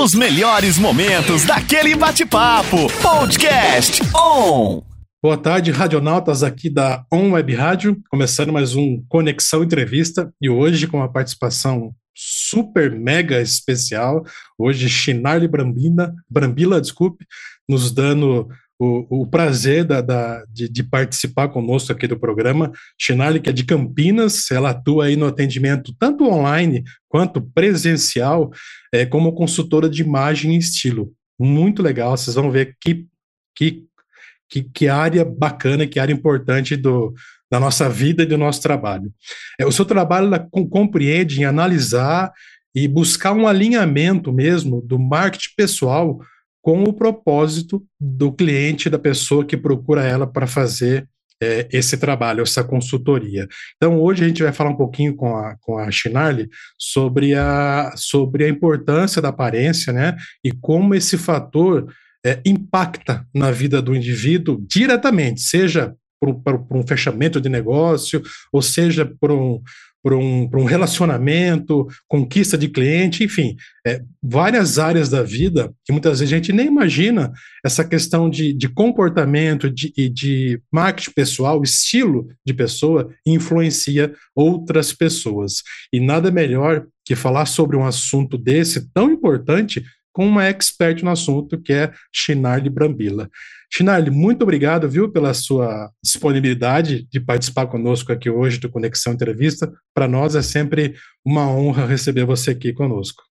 Os melhores momentos daquele bate-papo. Podcast On. Boa tarde, radionautas aqui da On Web Rádio, começando mais um Conexão Entrevista e hoje com uma participação super mega especial. Hoje, Chinarli Brambila, Brambila, desculpe, nos dando o, o prazer da, da de, de, participar conosco aqui do programa. Chinarli, que é de Campinas, ela atua aí no atendimento tanto online quanto presencial, é, como consultora de imagem e estilo. Muito legal, vocês vão ver que, que, que, que área bacana, que área importante do, da nossa vida e do nosso trabalho. É, o seu trabalho compreende em analisar e buscar um alinhamento mesmo do marketing pessoal com o propósito do cliente, da pessoa que procura ela para fazer é, esse trabalho, essa consultoria. Então, hoje a gente vai falar um pouquinho com a, com a Chinarli sobre a, sobre a importância da aparência, né, e como esse fator é, impacta na vida do indivíduo diretamente, seja por, um fechamento de negócio, ou seja, por um, por um, um relacionamento, conquista de cliente, enfim, é, várias áreas da vida que muitas vezes a gente nem imagina essa questão de, de comportamento de, de marketing pessoal, estilo de pessoa, influencia outras pessoas. E nada melhor que falar sobre um assunto desse tão importante com uma expert no assunto, que é Chinarli Brambila. Chinarli, muito obrigado, viu, pela sua disponibilidade de participar conosco aqui hoje do Conexão Entrevista. Para nós é sempre uma honra receber você aqui conosco.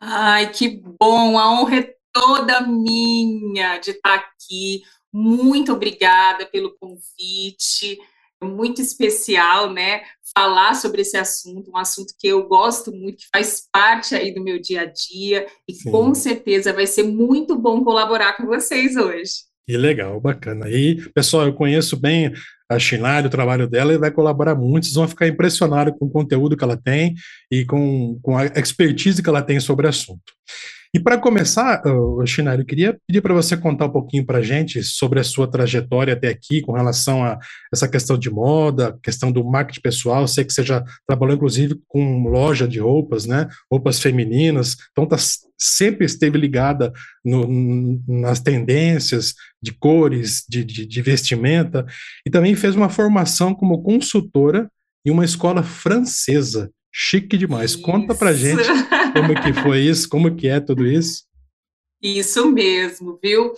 Ai, que bom! A honra é toda minha de estar aqui. Muito obrigada pelo convite. Muito especial, né? Falar sobre esse assunto, um assunto que eu gosto muito, que faz parte aí do meu dia a dia, e Sim. com certeza vai ser muito bom colaborar com vocês hoje. Que legal, bacana. E, pessoal, eu conheço bem a Chinari, o trabalho dela, e vai colaborar muito. Vocês vão ficar impressionados com o conteúdo que ela tem e com, com a expertise que ela tem sobre o assunto. E para começar, Chinari, eu queria pedir para você contar um pouquinho para a gente sobre a sua trajetória até aqui com relação a essa questão de moda, questão do marketing pessoal. Sei que você já trabalhou, inclusive, com loja de roupas, né? Roupas femininas. Então, tá, sempre esteve ligada no, nas tendências de cores, de, de, de vestimenta. E também fez uma formação como consultora em uma escola francesa. Chique demais. Isso. Conta pra gente como que foi isso, como que é tudo isso. Isso mesmo, viu?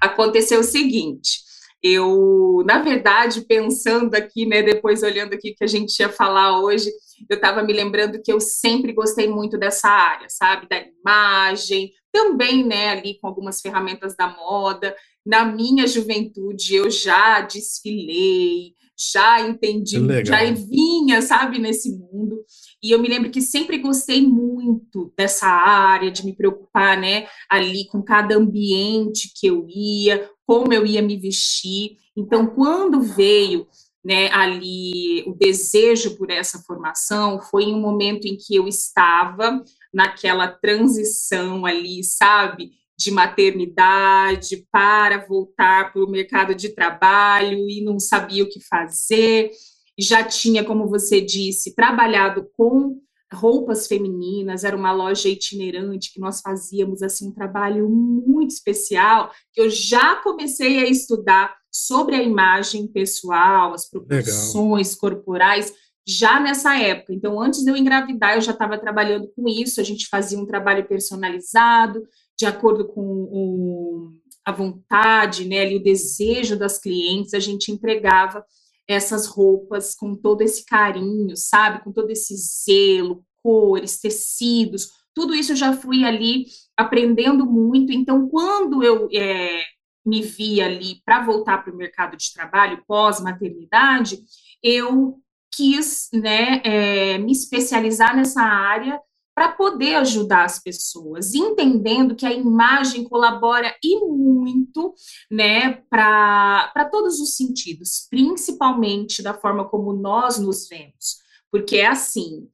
Aconteceu o seguinte, eu, na verdade, pensando aqui, né, depois olhando aqui que a gente ia falar hoje, eu estava me lembrando que eu sempre gostei muito dessa área, sabe, da imagem, também, né, ali com algumas ferramentas da moda. Na minha juventude, eu já desfilei, já entendi, já vinha, sabe, nesse mundo. E eu me lembro que sempre gostei muito dessa área, de me preocupar, né, ali com cada ambiente que eu ia, como eu ia me vestir. Então, quando veio, né, ali o desejo por essa formação, foi em um momento em que eu estava naquela transição ali, sabe, de maternidade para voltar para o mercado de trabalho e não sabia o que fazer. Já tinha, como você disse, trabalhado com roupas femininas, era uma loja itinerante que nós fazíamos assim um trabalho muito especial, que eu já comecei a estudar sobre a imagem pessoal, as proporções Legal. corporais já nessa época. Então, antes de eu engravidar, eu já estava trabalhando com isso, a gente fazia um trabalho personalizado, de acordo com o, a vontade, né, ali, o desejo das clientes, a gente entregava essas roupas com todo esse carinho, sabe, com todo esse zelo, cores, tecidos, tudo isso eu já fui ali aprendendo muito. Então, quando eu é, me vi ali para voltar para o mercado de trabalho pós-maternidade, eu quis né, é, me especializar nessa área para poder ajudar as pessoas, entendendo que a imagem colabora e muito, né, para todos os sentidos, principalmente da forma como nós nos vemos, porque é assim,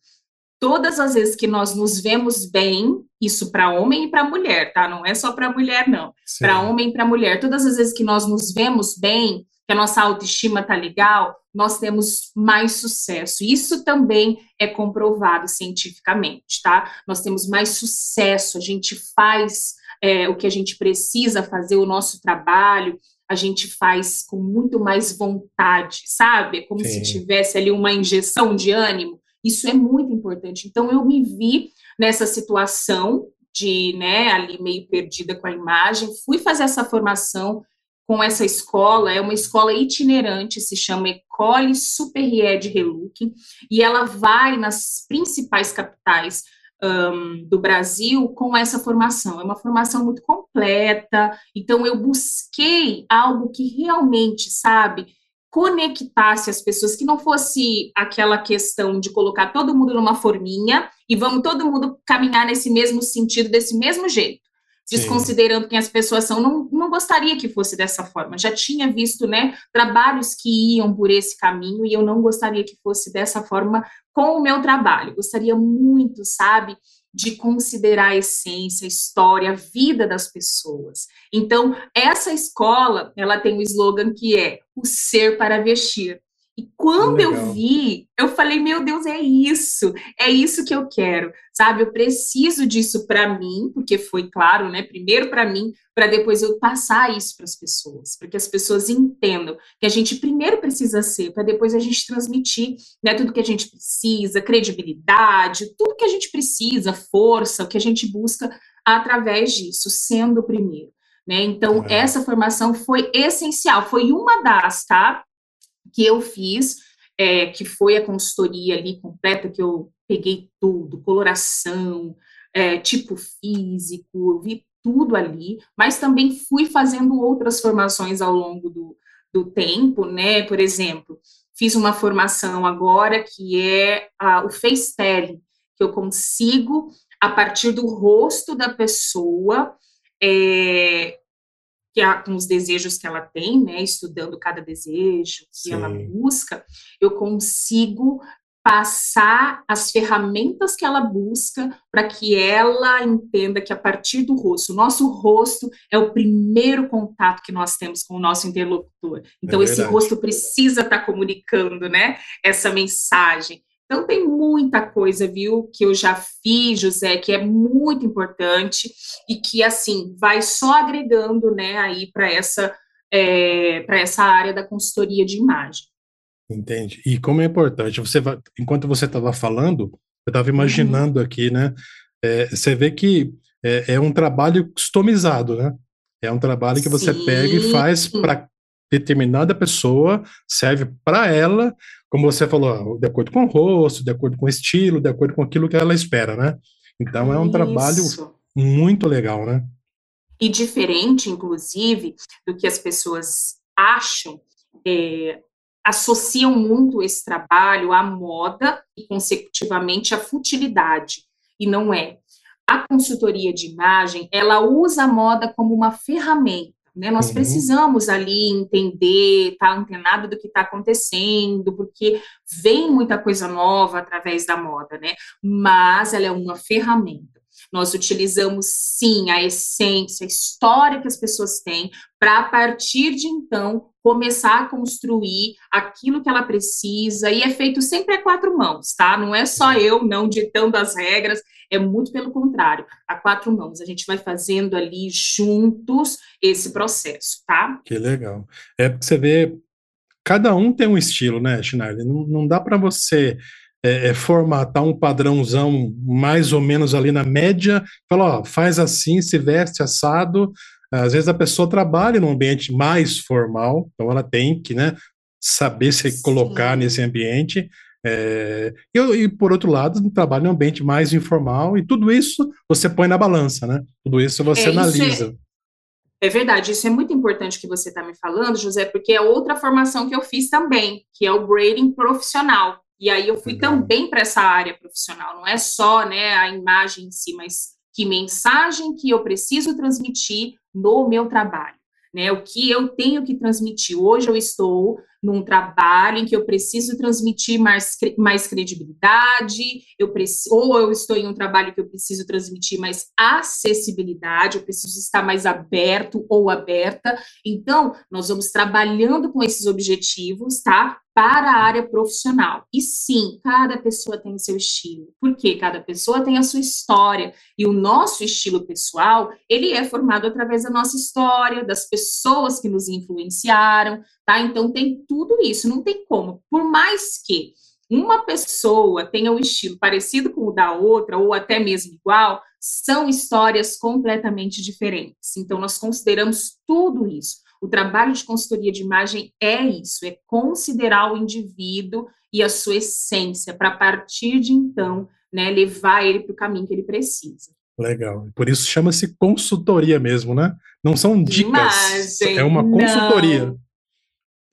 todas as vezes que nós nos vemos bem, isso para homem e para mulher, tá? Não é só para mulher, não. Para homem e para mulher, todas as vezes que nós nos vemos bem, que a nossa autoestima está legal, nós temos mais sucesso. Isso também é comprovado cientificamente, tá? Nós temos mais sucesso, a gente faz é, o que a gente precisa fazer, o nosso trabalho, a gente faz com muito mais vontade, sabe? É como Sim. se tivesse ali uma injeção de ânimo. Isso é muito importante. Então, eu me vi nessa situação de, né, ali meio perdida com a imagem, fui fazer essa formação com essa escola, é uma escola itinerante, se chama Ecole Superior de Reluque, e ela vai nas principais capitais um, do Brasil com essa formação. É uma formação muito completa, então eu busquei algo que realmente, sabe, conectasse as pessoas, que não fosse aquela questão de colocar todo mundo numa forminha e vamos todo mundo caminhar nesse mesmo sentido, desse mesmo jeito desconsiderando quem as pessoas são, não, não gostaria que fosse dessa forma. Já tinha visto, né, trabalhos que iam por esse caminho e eu não gostaria que fosse dessa forma com o meu trabalho. Gostaria muito, sabe, de considerar a essência, a história, a vida das pessoas. Então, essa escola, ela tem um slogan que é o ser para vestir. E quando Legal. eu vi, eu falei, meu Deus, é isso, é isso que eu quero, sabe? Eu preciso disso para mim, porque foi claro, né? Primeiro para mim, para depois eu passar isso para as pessoas, para que as pessoas entendam que a gente primeiro precisa ser, para depois a gente transmitir, né? Tudo que a gente precisa, credibilidade, tudo que a gente precisa, força, o que a gente busca através disso, sendo o primeiro. Né? Então, é. essa formação foi essencial, foi uma das, tá? Que eu fiz, é, que foi a consultoria ali completa, que eu peguei tudo, coloração, é, tipo físico, eu vi tudo ali, mas também fui fazendo outras formações ao longo do, do tempo, né? Por exemplo, fiz uma formação agora que é a, o FaceTele, que eu consigo, a partir do rosto da pessoa, é, que a, com os desejos que ela tem, né, estudando cada desejo que Sim. ela busca, eu consigo passar as ferramentas que ela busca para que ela entenda que a partir do rosto, o nosso rosto é o primeiro contato que nós temos com o nosso interlocutor. Então é esse rosto precisa estar tá comunicando, né, essa mensagem. Então, tem muita coisa, viu, que eu já fiz, José, que é muito importante e que, assim, vai só agregando, né, aí para essa, é, para essa área da consultoria de imagem. Entende? E como é importante, você vai, enquanto você estava falando, eu estava imaginando uhum. aqui, né, é, você vê que é, é, um trabalho customizado, né? É um trabalho que você Sim. pega e faz para determinada pessoa, serve para ela, como você falou, de acordo com o rosto, de acordo com o estilo, de acordo com aquilo que ela espera, né? Então é um Isso. trabalho muito legal, né? E diferente, inclusive, do que as pessoas acham, é, associam muito esse trabalho à moda e, consecutivamente, à futilidade. E não é. A consultoria de imagem, ela usa a moda como uma ferramenta né? Nós uhum. precisamos ali entender, estar tá antenado do que está acontecendo, porque vem muita coisa nova através da moda, né? Mas ela é uma ferramenta. Nós utilizamos sim a essência, a história que as pessoas têm, para a partir de então começar a construir aquilo que ela precisa, e é feito sempre a quatro mãos, tá? Não é só eu não ditando as regras, é muito pelo contrário, a quatro mãos. A gente vai fazendo ali juntos esse processo, tá? Que legal. É porque você vê, cada um tem um estilo, né, Schneider? Não, não dá para você é, é, formatar um padrãozão mais ou menos ali na média, falar, ó, faz assim, se veste assado. Às vezes a pessoa trabalha num ambiente mais formal, então ela tem que, né, saber se Sim. colocar nesse ambiente. É, e, e, por outro lado, trabalha em um ambiente mais informal, e tudo isso você põe na balança, né? Tudo isso você é, analisa. Isso é, é, verdade, isso é muito importante que você está me falando, José, porque é outra formação que eu fiz também, que é o grading profissional. E aí eu fui também para essa área profissional, não é só né, a imagem em si, mas que mensagem que eu preciso transmitir no meu trabalho né? O que eu tenho que transmitir. Hoje eu estou num trabalho em que eu preciso transmitir mais, mais credibilidade, eu preciso, ou eu estou em um trabalho que eu preciso transmitir mais acessibilidade, eu preciso estar mais aberto ou aberta. Então, nós vamos trabalhando com esses objetivos, tá? Para a área profissional. E sim, cada pessoa tem o seu estilo, porque cada pessoa tem a sua história. E o nosso estilo pessoal, ele é formado através da nossa história, das pessoas que nos influenciaram, tá? Então tem tudo isso, não tem como. Por mais que uma pessoa tenha um estilo parecido com o da outra, ou até mesmo igual, são histórias completamente diferentes. Então, nós consideramos tudo isso. O trabalho de consultoria de imagem é isso, é considerar o indivíduo e a sua essência, para a partir de então, né, levar ele para o caminho que ele precisa. Legal. Por isso chama-se consultoria mesmo, né? Não são dicas, imagem, é uma consultoria.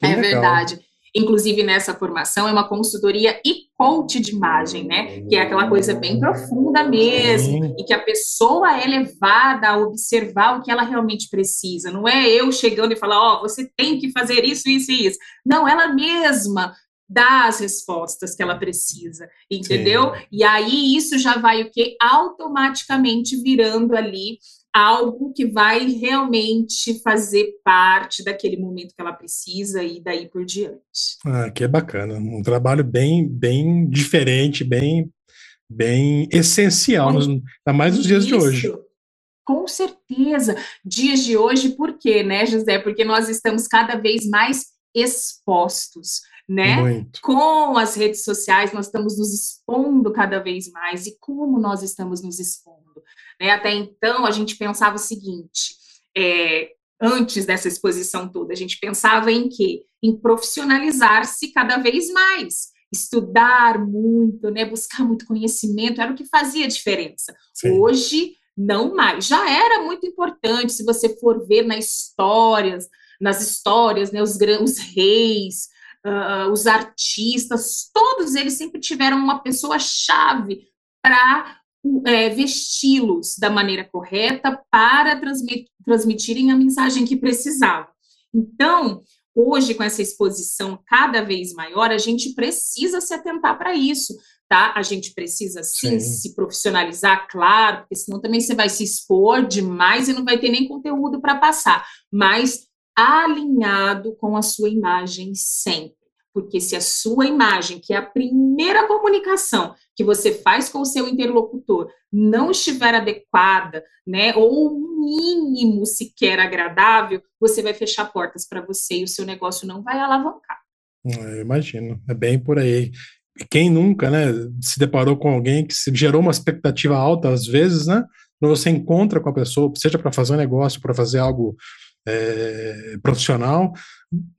É legal. verdade. Inclusive, nessa formação, é uma consultoria e coach de imagem, né? Que é aquela coisa bem profunda mesmo, e que a pessoa é levada a observar o que ela realmente precisa. Não é eu chegando e falar, ó, oh, você tem que fazer isso, isso e isso. Não, ela mesma dá as respostas que ela precisa, entendeu? Sim. E aí isso já vai o que automaticamente virando ali algo que vai realmente fazer parte daquele momento que ela precisa e daí por diante. Ah, que é bacana, um trabalho bem, bem diferente, bem, bem essencial, ainda mais nos dias de hoje. Com certeza, dias de hoje, por quê, né, José? Porque nós estamos cada vez mais expostos, né? Muito. Com as redes sociais, nós estamos nos expondo cada vez mais. E como nós estamos nos expondo? Né? Até então, a gente pensava o seguinte: é, antes dessa exposição toda, a gente pensava em quê? Em profissionalizar-se cada vez mais, estudar muito, né? buscar muito conhecimento, era o que fazia diferença. Sim. Hoje, não mais. Já era muito importante, se você for ver nas histórias, nas histórias, né, os, os reis, uh, os artistas, todos eles sempre tiveram uma pessoa chave para é, vesti-los da maneira correta para transmit, transmitirem a mensagem que precisavam. Então, hoje, com essa exposição cada vez maior, a gente precisa se atentar para isso, tá? A gente precisa, sim, sim, se profissionalizar, claro, porque senão também você vai se expor demais e não vai ter nem conteúdo para passar, mas alinhado com a sua imagem sempre. Porque se a sua imagem, que é a primeira comunicação que você faz com o seu interlocutor, não estiver adequada, né, ou mínimo sequer agradável, você vai fechar portas para você e o seu negócio não vai alavancar. Eu imagino, é bem por aí. Quem nunca, né, se deparou com alguém que gerou uma expectativa alta às vezes, né? Quando você encontra com a pessoa, seja para fazer um negócio, para fazer algo é, profissional,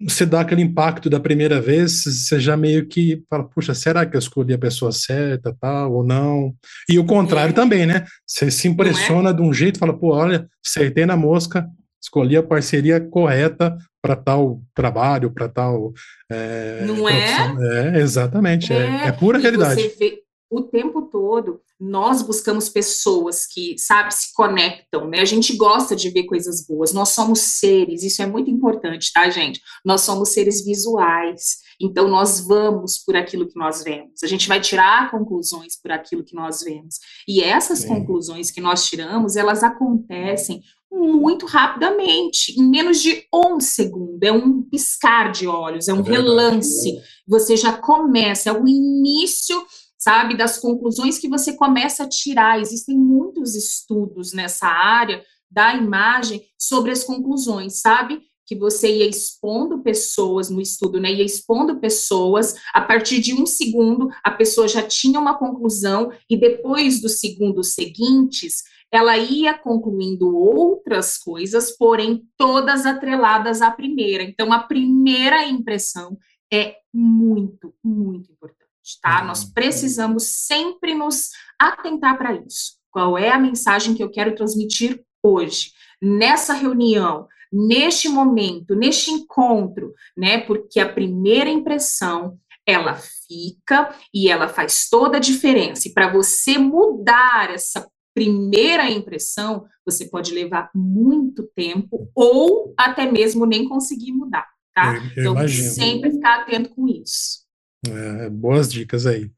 você dá aquele impacto da primeira vez, você já meio que fala, puxa, será que eu escolhi a pessoa certa, tal, ou não? E o contrário é. também, né? Você se impressiona é? de um jeito, fala, pô, olha, acertei na mosca, escolhi a parceria correta para tal trabalho, para tal. É, não é? É, exatamente, é, é, é pura realidade. Você vê o tempo todo nós buscamos pessoas que, sabe, se conectam, né? A gente gosta de ver coisas boas. Nós somos seres, isso é muito importante, tá, gente? Nós somos seres visuais. Então nós vamos por aquilo que nós vemos. A gente vai tirar conclusões por aquilo que nós vemos. E essas conclusões que nós tiramos, elas acontecem muito rapidamente, em menos de um segundo, é um piscar de olhos, é um é relance. Você já começa, é o início sabe? Das conclusões que você começa a tirar. Existem muitos estudos nessa área da imagem sobre as conclusões, sabe? Que você ia expondo pessoas no estudo, né? Ia expondo pessoas, a partir de um segundo, a pessoa já tinha uma conclusão, e depois dos segundos seguintes, ela ia concluindo outras coisas, porém todas atreladas à primeira. Então, a primeira impressão é muito, muito importante tá? Uhum. Nós precisamos sempre nos atentar para isso. Qual é a mensagem que eu quero transmitir hoje, nessa reunião, neste momento, neste encontro, né? Porque a primeira impressão ela fica e ela faz toda a diferença. E para você mudar essa primeira impressão, você pode levar muito tempo ou até mesmo nem conseguir mudar. tá? Eu, eu então, imagino. sempre ficar atento com isso. É, boas dicas aí.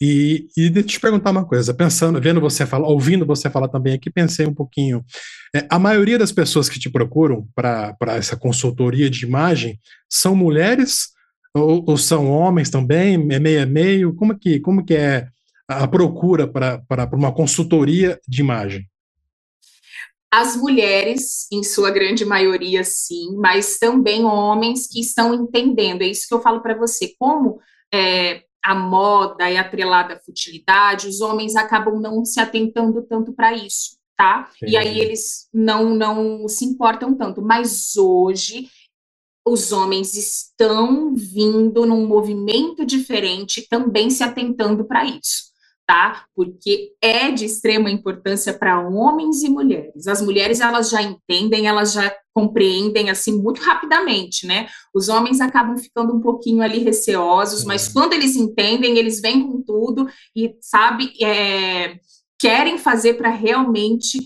E, e deixa eu te perguntar uma coisa, pensando, vendo você falar, ouvindo você falar também aqui, pensei um pouquinho. É, a maioria das pessoas que te procuram para essa consultoria de imagem são mulheres ou, ou, são homens também? É meio a meio? Como que, como que é a procura para uma consultoria de imagem? As mulheres, em sua grande maioria, sim, mas também homens que estão entendendo. É isso que eu falo para você. Como é, a moda é atrelada à futilidade, os homens acabam não se atentando tanto para isso, tá? Sim. E aí eles não, não se importam tanto. Mas hoje os homens estão vindo num movimento diferente, também se atentando para isso tá? Porque é de extrema importância para homens e mulheres. As mulheres elas já entendem, elas já compreendem assim muito rapidamente, né? Os homens acabam ficando um pouquinho ali receosos, mas quando eles entendem, eles vêm com tudo e sabe é, querem fazer para realmente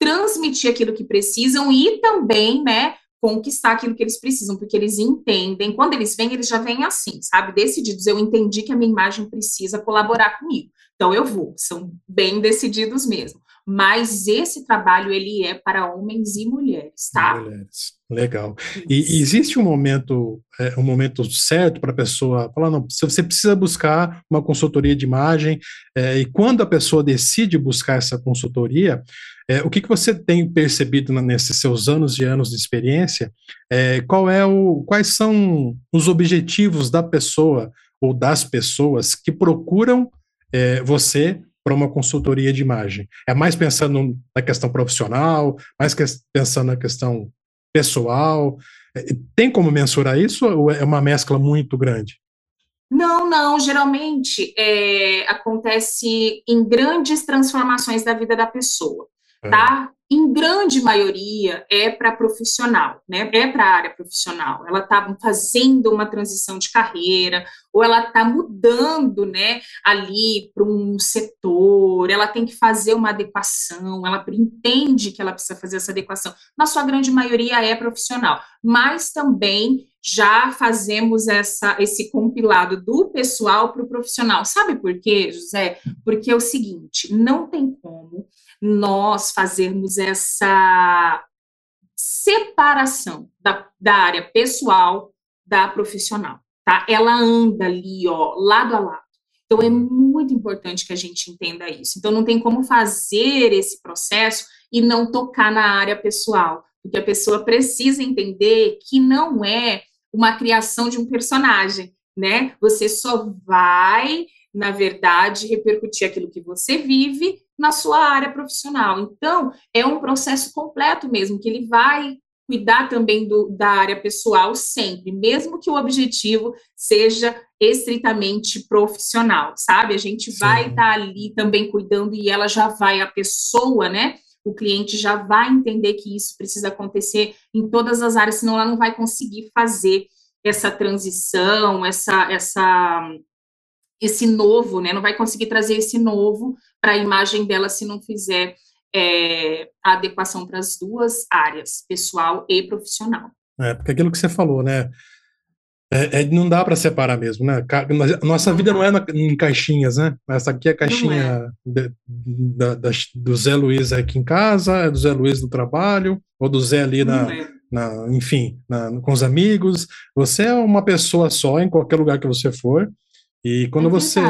transmitir aquilo que precisam e também, né? Conquistar aquilo que eles precisam, porque eles entendem, quando eles vêm, eles já vêm assim, sabe, decididos, eu entendi que a minha imagem precisa colaborar comigo. Então eu vou, são bem decididos mesmo. Mas esse trabalho ele é para homens e mulheres, tá? Mulheres. Legal. E, e existe um momento, é, um momento certo para a pessoa falar, não, você precisa buscar uma consultoria de imagem, é, e quando a pessoa decide buscar essa consultoria, é, o que, que você tem percebido nesses seus anos e anos de experiência? É, qual é o, quais são os objetivos da pessoa ou das pessoas que procuram é, você para uma consultoria de imagem? É mais pensando na questão profissional, mais que, pensando na questão pessoal? É, tem como mensurar isso ou é uma mescla muito grande? Não, não. Geralmente é, acontece em grandes transformações da vida da pessoa, é. tá? Em grande maioria, é para profissional, né? É para a área profissional. Ela está fazendo uma transição de carreira, ou ela está mudando, né, ali para um setor, ela tem que fazer uma adequação, ela entende que ela precisa fazer essa adequação. Na sua grande maioria é profissional, mas também já fazemos essa, esse compilado do pessoal para o profissional. Sabe por quê, José? Porque é o seguinte: não tem como nós fazermos essa separação da, da área pessoal da profissional, tá? Ela anda ali, ó, lado a lado. Então, é muito importante que a gente entenda isso. Então, não tem como fazer esse processo e não tocar na área pessoal, porque a pessoa precisa entender que não é uma criação de um personagem, né? Você só vai, na verdade, repercutir aquilo que você vive na sua área profissional. Então, é um processo completo mesmo, que ele vai cuidar também do, da área pessoal sempre, mesmo que o objetivo seja estritamente profissional, sabe? A gente Sim. vai estar tá ali também cuidando e ela já vai, a pessoa, né? O cliente já vai entender que isso precisa acontecer em todas as áreas, senão ela não vai conseguir fazer essa transição, essa, essa esse novo, né? Não vai conseguir trazer esse novo para a imagem dela se não fizer é, a adequação para as duas áreas, pessoal e profissional. É, porque aquilo que você falou, né? É, é, não dá para separar mesmo, né? Nossa vida não é na, em caixinhas, né? Essa aqui é a caixinha é. de, da, da, do Zé Luiz aqui em casa, é do Zé Luiz no trabalho, ou do Zé ali na, é. na enfim, na, com os amigos. Você é uma pessoa só em qualquer lugar que você for. E quando é você,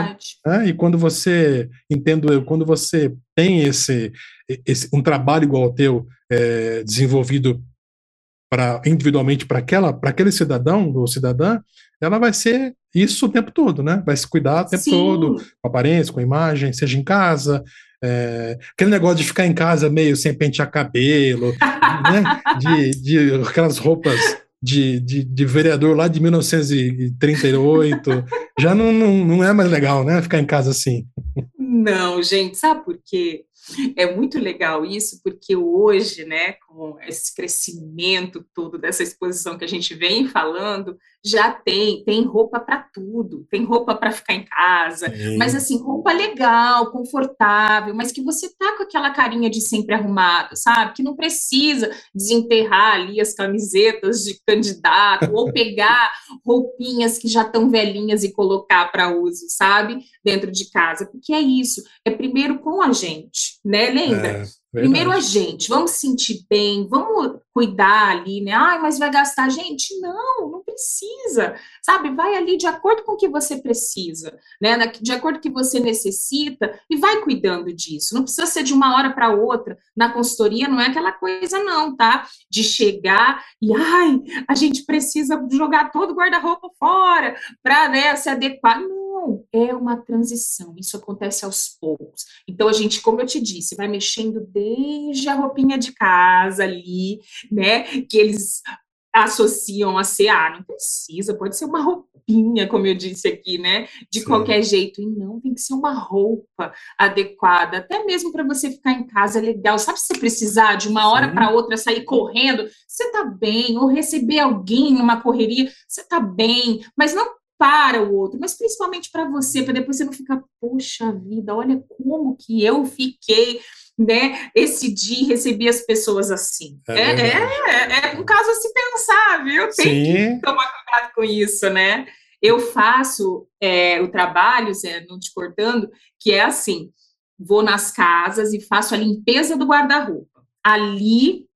né, e quando você entendo eu, quando você tem esse, esse um trabalho igual ao teu é, desenvolvido para individualmente para aquela para aquele cidadão ou cidadã, ela vai ser isso o tempo todo, né? Vai se cuidar o tempo Sim. todo, com aparência, com imagem, seja em casa, é, aquele negócio de ficar em casa meio sem pentear cabelo, né? De, de aquelas roupas de, de, de, vereador lá de 1938. já não, não, não é mais legal, né? Ficar em casa assim. Não, gente, sabe por quê? É muito legal isso, porque hoje, né, com esse crescimento todo dessa exposição que a gente vem falando, já tem, tem roupa para tudo, tem roupa para ficar em casa, Sim. mas assim, roupa legal, confortável, mas que você tá com aquela carinha de sempre arrumado, sabe? Que não precisa desenterrar ali as camisetas de candidato ou pegar roupinhas que já estão velhinhas e colocar para uso, sabe? Dentro de casa, porque é isso, é primeiro com a gente, né? Lembra? É. Verdade. Primeiro a gente, vamos se sentir bem, vamos cuidar ali, né? Ai, mas vai gastar. Gente, não, não precisa, sabe? Vai ali de acordo com o que você precisa, né? De acordo com o que você necessita e vai cuidando disso. Não precisa ser de uma hora para outra. Na consultoria não é aquela coisa, não, tá? De chegar e, ai, a gente precisa jogar todo o guarda-roupa fora para né, se adequar. Não é uma transição, isso acontece aos poucos. Então, a gente, como eu te disse, vai mexendo desde a roupinha de casa ali, né? Que eles associam a ser, ah, não precisa, pode ser uma roupinha, como eu disse aqui, né? De Sim. qualquer jeito. E não, tem que ser uma roupa adequada, até mesmo para você ficar em casa legal. Sabe se você precisar de uma hora para outra sair correndo, você tá bem, ou receber alguém numa correria, você tá bem, mas não para o outro, mas principalmente para você, para depois você não ficar, poxa vida, olha como que eu fiquei, né? Esse dia recebi as pessoas assim. É, é, é, é um caso a se pensar, viu? Tem Sim. que tomar cuidado com isso, né? Eu faço é, o trabalho, Zé, não te cortando, que é assim: vou nas casas e faço a limpeza do guarda-roupa. Ali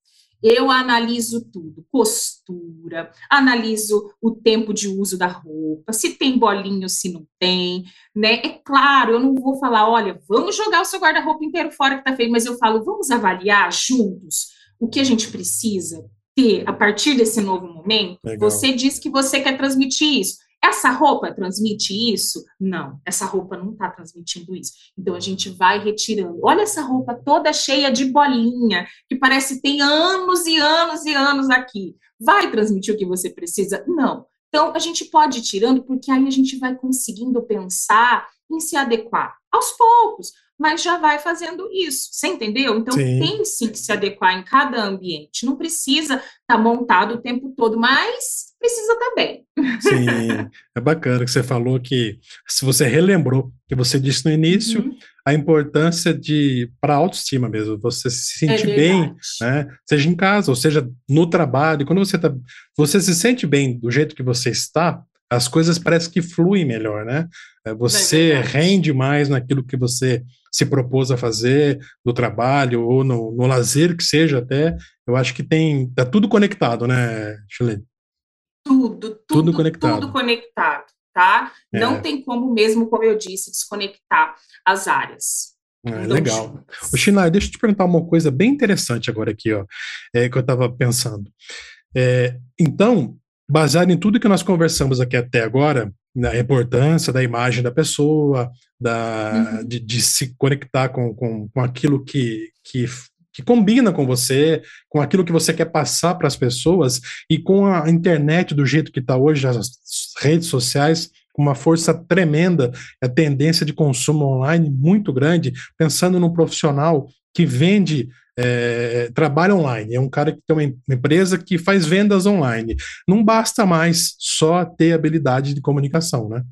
eu analiso tudo, costura, analiso o tempo de uso da roupa, se tem bolinho, se não tem, né? É claro, eu não vou falar, olha, vamos jogar o seu guarda-roupa inteiro fora que tá feio, mas eu falo, vamos avaliar juntos o que a gente precisa ter a partir desse novo momento. Legal. Você diz que você quer transmitir isso. Essa roupa transmite isso? Não, essa roupa não está transmitindo isso. Então a gente vai retirando. Olha essa roupa toda cheia de bolinha, que parece que tem anos e anos e anos aqui. Vai transmitir o que você precisa? Não. Então a gente pode ir tirando, porque aí a gente vai conseguindo pensar em se adequar aos poucos, mas já vai fazendo isso. Você entendeu? Então sim. tem sim que se adequar em cada ambiente. Não precisa estar tá montado o tempo todo, mas precisa também. Sim, é bacana que você falou que, se você relembrou, que você disse no início, uhum. a importância de, para a autoestima mesmo, você se sentir é bem, né? seja em casa, ou seja no trabalho, quando você, tá, você se sente bem do jeito que você está, as coisas parecem que fluem melhor, né? É, você é rende mais naquilo que você se propôs a fazer, no trabalho ou no, no lazer que seja até, eu acho que tem, tá tudo conectado, né, Chilene? tudo, tudo, tudo conectado. Tudo conectado, tá? É. Não tem como mesmo, como eu disse, desconectar as áreas. É, legal. O Chinai, deixa eu te perguntar uma coisa bem interessante agora aqui, ó, é, que eu estava pensando. É, então, baseado em tudo que nós conversamos aqui até agora, na importância da imagem da pessoa, da, uhum. de, de, se conectar com, com, com aquilo que, que que combina com você, com aquilo que você quer passar para as pessoas e com a internet do jeito que está hoje, as redes sociais, com uma força tremenda, a tendência de consumo online muito grande, pensando num profissional que vende, é, trabalha online, é um cara que tem uma empresa que faz vendas online. Não basta mais só ter habilidade de comunicação, né?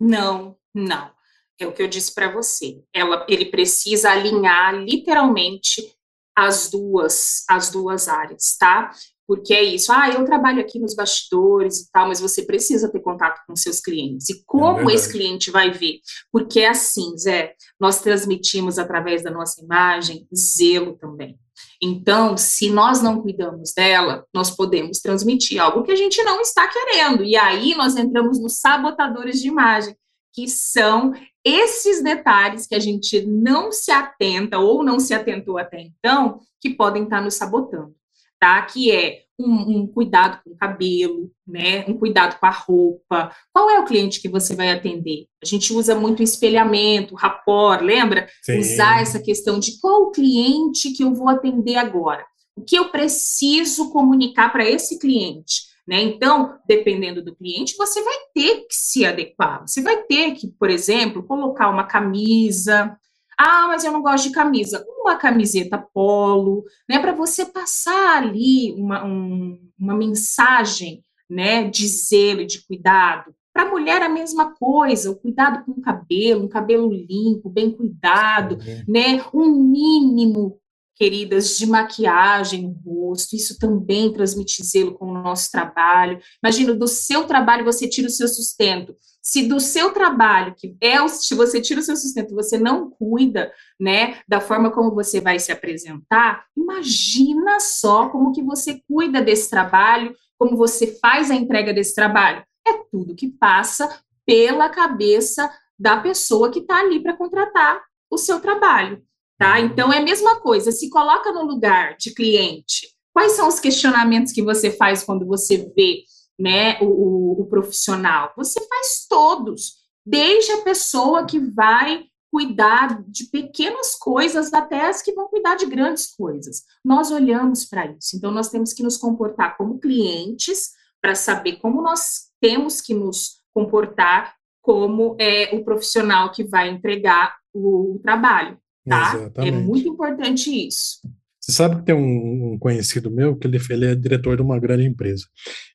Não, não é o que eu disse para você. Ela, ele precisa alinhar literalmente as duas, as duas áreas, tá? Porque é isso, ah, eu trabalho aqui nos bastidores e tal, mas você precisa ter contato com seus clientes. E como é esse cliente vai ver? Porque é assim, Zé, nós transmitimos através da nossa imagem zelo também. Então, se nós não cuidamos dela, nós podemos transmitir algo que a gente não está querendo. E aí nós entramos nos sabotadores de imagem, que são esses detalhes que a gente não se atenta ou não se atentou até então, que podem estar nos sabotando, tá? Que é um, um, cuidado com o cabelo, né? Um cuidado com a roupa. Qual é o cliente que você vai atender? A gente usa muito espelhamento, rapport, lembra? Sim. Usar essa questão de qual o cliente que eu vou atender agora? O que eu preciso comunicar para esse cliente? Né? Então, dependendo do cliente, você vai ter que se adequar. Você vai ter que, por exemplo, colocar uma camisa Ah, mas eu não gosto de camisa. Uma camiseta polo, né, para você passar ali uma, um, uma mensagem, né, de zelo de cuidado. Para a mulher, a mesma coisa, o cuidado com o cabelo, um cabelo limpo, bem cuidado, uhum. né? Um mínimo queridas, de maquiagem no rosto, isso também transmite zelo com o nosso trabalho. Imagina, do seu trabalho você tira o seu sustento. Se do seu trabalho, que é o, se você tira o seu sustento, você não cuida, né, da forma como você vai se apresentar, imagina só como que você cuida desse trabalho, como você faz a entrega desse trabalho. É tudo que passa pela cabeça da pessoa que está ali para contratar o seu trabalho. Tá? Então é a mesma coisa, se coloca no lugar de cliente. Quais são os questionamentos que você faz quando você vê né, o, o, o profissional? Você faz todos, desde a pessoa que vai cuidar de pequenas coisas até as que vão cuidar de grandes coisas. Nós olhamos para isso, então nós temos que nos comportar como clientes para saber como nós temos que nos comportar como é, o profissional que vai entregar o, o trabalho tá? É Exatamente. É muito importante isso. Você sabe que tem um, um conhecido meu que ele, ele, é diretor de uma grande empresa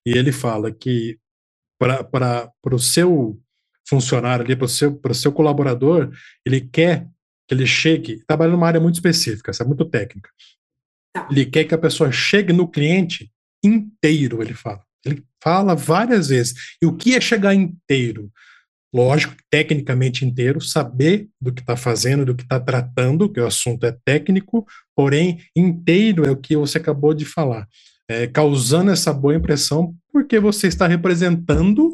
e ele fala que para o seu funcionário ali, para o seu, seu colaborador, ele quer que ele chegue, trabalha numa área muito específica, essa é muito técnica. Tá. Ele quer que a pessoa chegue no cliente inteiro, ele fala. Ele fala várias vezes. E o que é chegar inteiro? Lógico, tecnicamente inteiro, saber do que está fazendo, do que está tratando, que o assunto é técnico, porém, inteiro é o que você acabou de falar, é, causando essa boa impressão, porque você está representando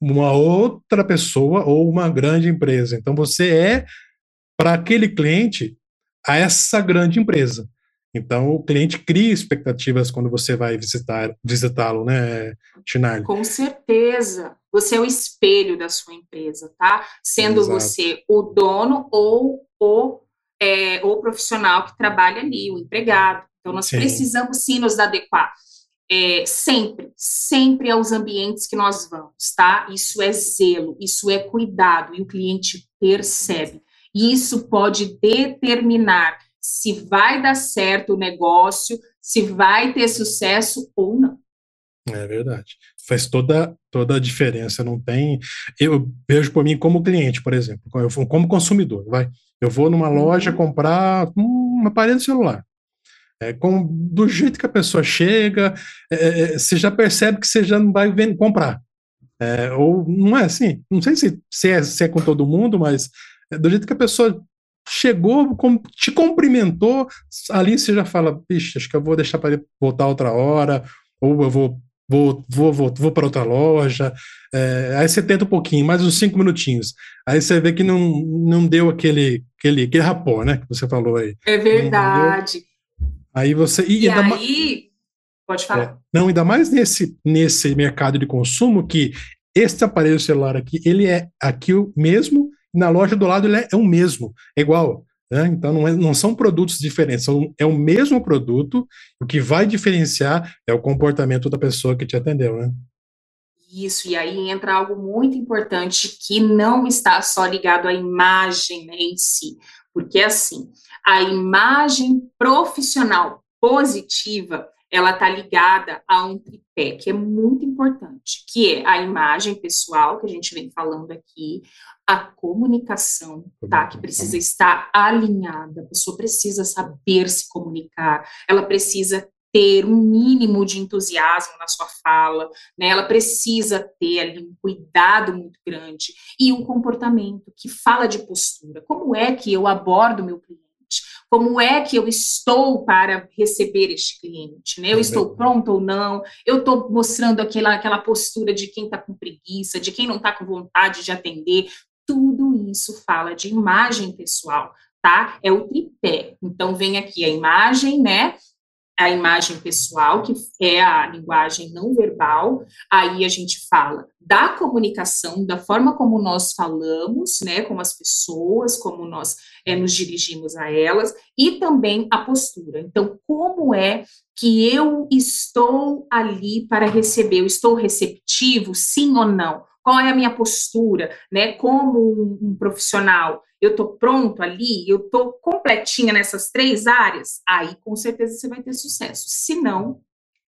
uma outra pessoa ou uma grande empresa. Então, você é, para aquele cliente, a essa grande empresa. Então, o cliente cria expectativas quando você vai visitar visitá-lo, né, Chinardi? Com certeza. Você é o espelho da sua empresa, tá? Sendo Exato. você o dono ou o, é, o profissional que trabalha ali, o empregado. Então, nós sim. precisamos sim nos adequar. É, sempre, sempre aos ambientes que nós vamos, tá? Isso é zelo, isso é cuidado, e o cliente percebe. E isso pode determinar se vai dar certo o negócio, se vai ter sucesso ou não. É verdade. Faz toda, toda a diferença. Não tem. Eu vejo por mim como cliente, por exemplo, eu, como consumidor, vai. Eu vou numa loja uhum. comprar um aparelho celular. É, com, do jeito que a pessoa chega, é, é, você já percebe que você já não vai vender, comprar. É, ou não é assim, não sei se, se, é, se é com todo mundo, mas é do jeito que a pessoa chegou, te cumprimentou, ali você já fala, bicho, acho que eu vou deixar para voltar outra hora, ou eu vou vou, vou, vou, vou para outra loja. É, aí você tenta um pouquinho, mais uns cinco minutinhos. Aí você vê que não, não deu aquele, aquele, aquele rapó, né? Que você falou aí. É verdade. Aí você. E, e aí. Pode falar. É, não, ainda mais nesse, nesse mercado de consumo que esse aparelho celular aqui, ele é aqui o mesmo na loja do lado ele é, é o mesmo, é igual. Né? Então não, é, não, são produtos diferentes, são, é o mesmo produto, o que vai diferenciar é o comportamento da pessoa que te atendeu, né? Isso, e aí entra algo muito importante que não está só ligado à imagem né, em si, porque assim, a imagem profissional positiva, ela está ligada a um tripé que é muito importante, que é a imagem pessoal, que a gente vem falando aqui, a comunicação, tá? Que precisa estar alinhada, a pessoa precisa saber se comunicar, ela precisa ter um mínimo de entusiasmo na sua fala, né? Ela precisa ter ali um cuidado muito grande e um comportamento que fala de postura. Como é que eu abordo meu cliente? Como é que eu estou para receber este cliente? Né? Eu é estou pronto ou não? Eu estou mostrando aquela, aquela postura de quem está com preguiça, de quem não está com vontade de atender. Isso fala de imagem pessoal, tá? É o tripé. Então, vem aqui a imagem, né? A imagem pessoal, que é a linguagem não verbal. Aí a gente fala da comunicação, da forma como nós falamos, né, com as pessoas, como nós é, nos dirigimos a elas, e também a postura. Então, como é que eu estou ali para receber? Eu estou receptivo, sim ou não? Qual é a minha postura, né, como um, profissional. eu tô pronto ali, eu tô completinha nessas três áreas, aí com certeza você vai ter sucesso. Se não,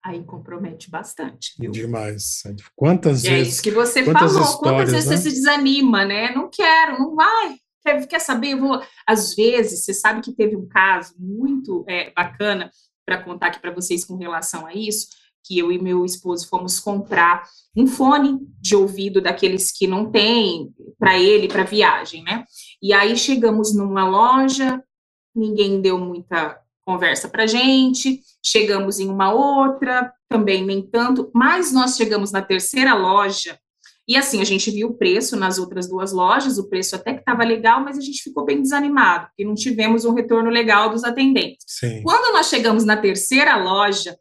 aí compromete bastante. Viu? Demais. Quantas é vezes. É isso que você falou. Quantas vezes né? você se desanima, né? Não quero, não vai. Quer, quer saber? Eu vou. Às vezes, você sabe que teve um caso muito é, bacana para contar aqui para vocês com relação a isso, que eu e meu esposo fomos comprar um fone de ouvido daqueles que não tem para ele para viagem, né? E aí chegamos numa loja, ninguém deu muita conversa para gente, chegamos em uma outra, também nem tanto, mas nós chegamos na terceira loja e assim, a gente viu o preço nas outras duas lojas, o preço até que estava legal, mas a gente ficou bem desanimado, porque não tivemos um retorno legal dos atendentes. Sim. Quando nós chegamos na terceira loja,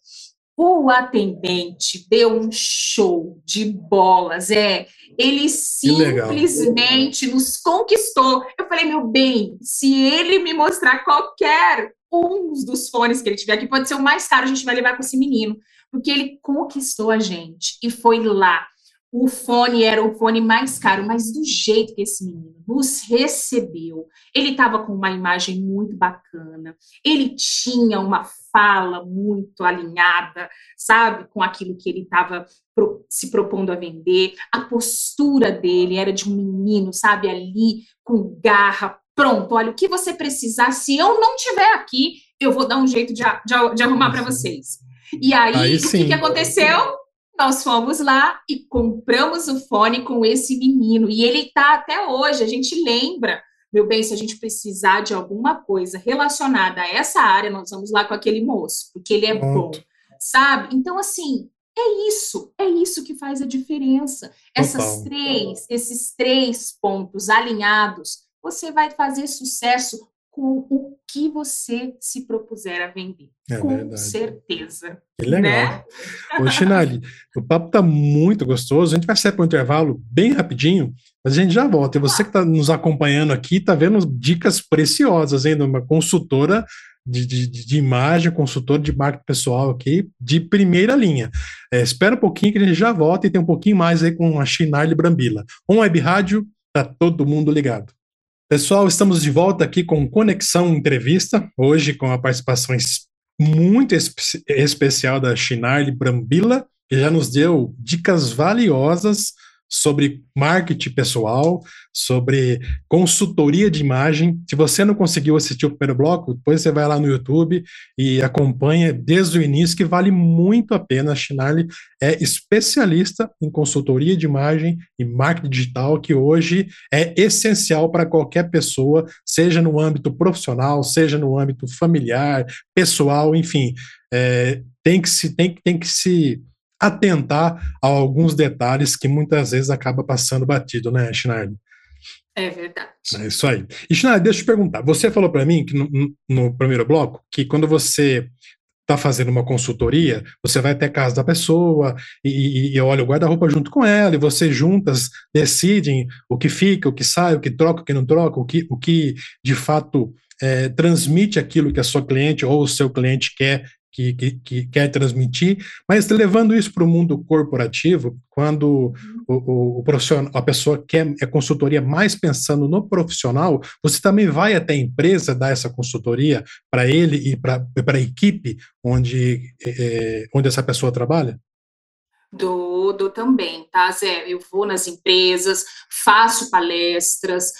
o atendente deu um show de bolas, é. Ele simplesmente nos conquistou. Eu falei, meu bem, se ele me mostrar qualquer um dos fones que ele tiver aqui, pode ser o mais caro, a gente vai levar com esse menino, porque ele conquistou a gente e foi lá o fone era o fone mais caro, mas do jeito que esse menino nos recebeu, ele estava com uma imagem muito bacana, ele tinha uma fala muito alinhada, sabe, com aquilo que ele estava pro, se propondo a vender, a postura dele era de um menino, sabe, ali com garra, pronto, olha, o que você precisar, se eu não tiver aqui, eu vou dar um jeito de, de, de arrumar para vocês. E aí, aí o que, que aconteceu? nós fomos lá e compramos o fone com esse menino. E ele está até hoje, a gente lembra. Meu bem, se a gente precisar de alguma coisa relacionada a essa área, nós vamos lá com aquele moço, porque ele é bom, sabe? Então, assim, é isso, é isso que faz a diferença. Essas três, esses três pontos alinhados, você vai fazer sucesso com o que você se propuser a vender. É com verdade. certeza. Que legal. Né? Ô, Chinali, o papo tá muito gostoso. A gente vai sair para um intervalo bem rapidinho, mas a gente já volta. E você que está nos acompanhando aqui, está vendo dicas preciosas, hein? De uma consultora de, de, de, imagem, consultor de marketing pessoal aqui, de primeira linha. É, espera um pouquinho que a gente já volta e tem um pouquinho mais aí com a Chinarli Brambila. Um web rádio, tá todo mundo ligado. Pessoal, estamos de volta aqui com Conexão Entrevista, hoje com a participação muito espe especial da Chinarli Brambila, que já nos deu dicas valiosas sobre marketing pessoal, sobre consultoria de imagem. Se você não conseguiu assistir o primeiro bloco, depois você vai lá no YouTube e acompanha desde o início, que vale muito a pena. A Chinarli é especialista em consultoria de imagem e marketing digital, que hoje é essencial para qualquer pessoa, seja no âmbito profissional, seja no âmbito familiar, pessoal, enfim. É, tem que se tem, tem que se atentar a alguns detalhes que muitas vezes acaba passando batido, né, Schneider? É verdade. É isso aí. E Schneider, deixa eu te perguntar. Você falou para mim que no, no, primeiro bloco que quando você está fazendo uma consultoria, você vai até a casa da pessoa e, e, e olha o guarda-roupa junto com ela e você juntas decidem o que fica, o que sai, o que troca, o que não troca, o que, o que de fato é, transmite aquilo que a sua cliente ou o seu cliente quer que, que, que quer transmitir, mas levando isso para o mundo corporativo, quando o, o, o, profissional, a pessoa quer é consultoria mais pensando no profissional, você também vai até a empresa dar essa consultoria para ele e para a equipe onde, é, onde essa pessoa trabalha? Do, do também, tá, Zé? Eu vou nas empresas, faço palestras,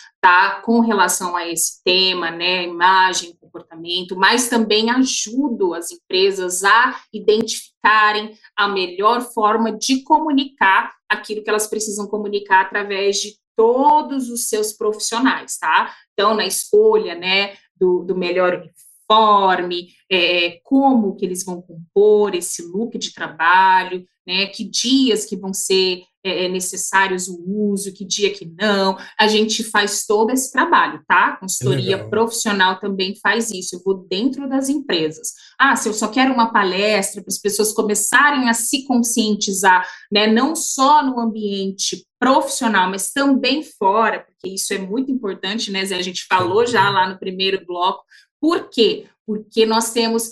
com relação a esse tema, né, imagem, comportamento, mas também ajudo as empresas a identificarem a melhor forma de comunicar aquilo que elas precisam comunicar através de todos os seus profissionais, tá? Então, na escolha, né, do, do melhor uniforme, é, como que eles vão compor esse look de trabalho, né, que dias que vão ser é, é, necessários o uso, que dia que não, a gente faz todo esse trabalho, tá? A consultoria profissional também faz isso, eu vou dentro das empresas. Ah, se eu só quero uma palestra para as pessoas começarem a se conscientizar, né, não só no ambiente profissional, mas também fora, porque isso é muito importante, né, Zé? A gente falou já lá no primeiro bloco, por quê? Porque nós temos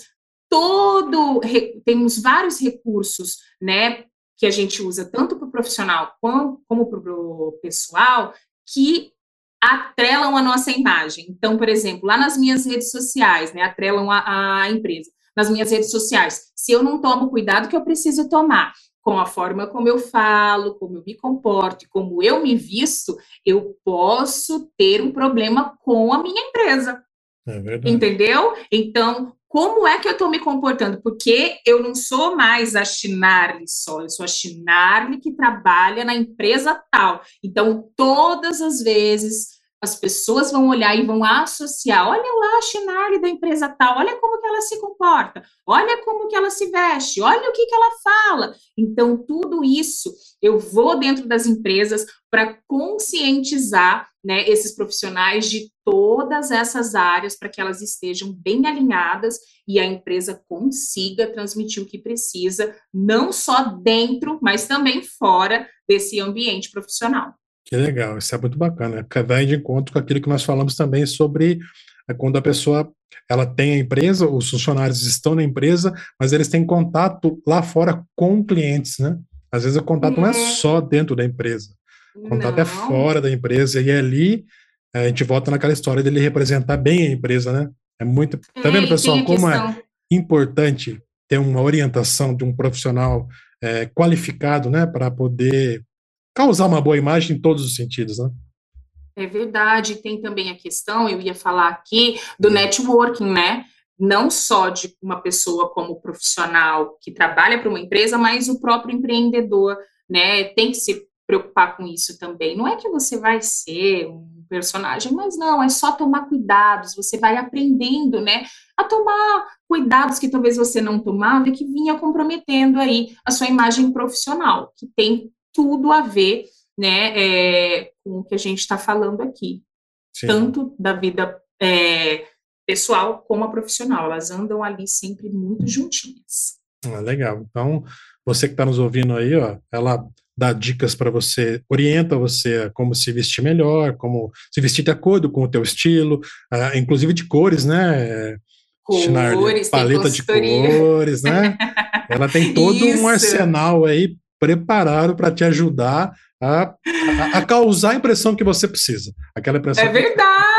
todo, temos vários recursos, né, que a gente usa tanto para o profissional como, como para o pessoal, que atrelam a nossa imagem. Então, por exemplo, lá nas minhas redes sociais, né, atrelam a, a empresa. Nas minhas redes sociais, se eu não tomo cuidado que eu preciso tomar com a forma como eu falo, como eu me comporto, como eu me visto, eu posso ter um problema com a minha empresa. É verdade. Entendeu? Então, como é que eu estou me comportando? Porque eu não sou mais a Chinarli só, eu sou a Chinarli que trabalha na empresa tal. Então, todas as vezes as pessoas vão olhar e vão associar, olha lá a Chinarli da empresa tal, olha como que ela se comporta, olha como que ela se veste, olha o que que ela fala. Então, tudo isso eu vou dentro das empresas para conscientizar né, esses profissionais de todas essas áreas para que elas estejam bem alinhadas e a empresa consiga transmitir o que precisa, não só dentro, mas também fora desse ambiente profissional. Que legal, isso é muito bacana. Vai de encontro com aquilo que nós falamos também sobre é, quando a pessoa ela tem a empresa, os funcionários estão na empresa, mas eles têm contato lá fora com clientes, né? Às vezes o contato não é só dentro da empresa, o contato é não. é fora da empresa, e ali é, a gente volta naquela história dele representar bem a empresa, né? É muito. Tá vendo, pessoal, como é importante ter uma orientação de um profissional é, qualificado, né, para poder causar uma boa imagem em todos os sentidos, né? É verdade, tem também a questão, eu ia falar aqui, do networking, né? Não só de uma pessoa como profissional que trabalha para uma empresa, mas o próprio empreendedor, né? Tem que se preocupar com isso também. Não é que você vai ser um personagem, mas não, é só tomar cuidados, você vai aprendendo, né? A tomar cuidados que talvez você não tomava e que vinha comprometendo aí a sua imagem profissional, que tem tudo a ver né, é, com o que a gente está falando aqui. Sim. Tanto da vida é, pessoal como a profissional. Elas andam ali sempre muito juntinhas. Ah, legal. Então, você que está nos ouvindo aí, ó, ela dá dicas para você, orienta você como se vestir melhor, como se vestir de acordo com o teu estilo, uh, inclusive de cores, né? Cores, paleta de cores, né? Ela tem todo um arsenal aí preparado para te ajudar a, a, a, causar a impressão que você precisa. Aquela impressão. É verdade!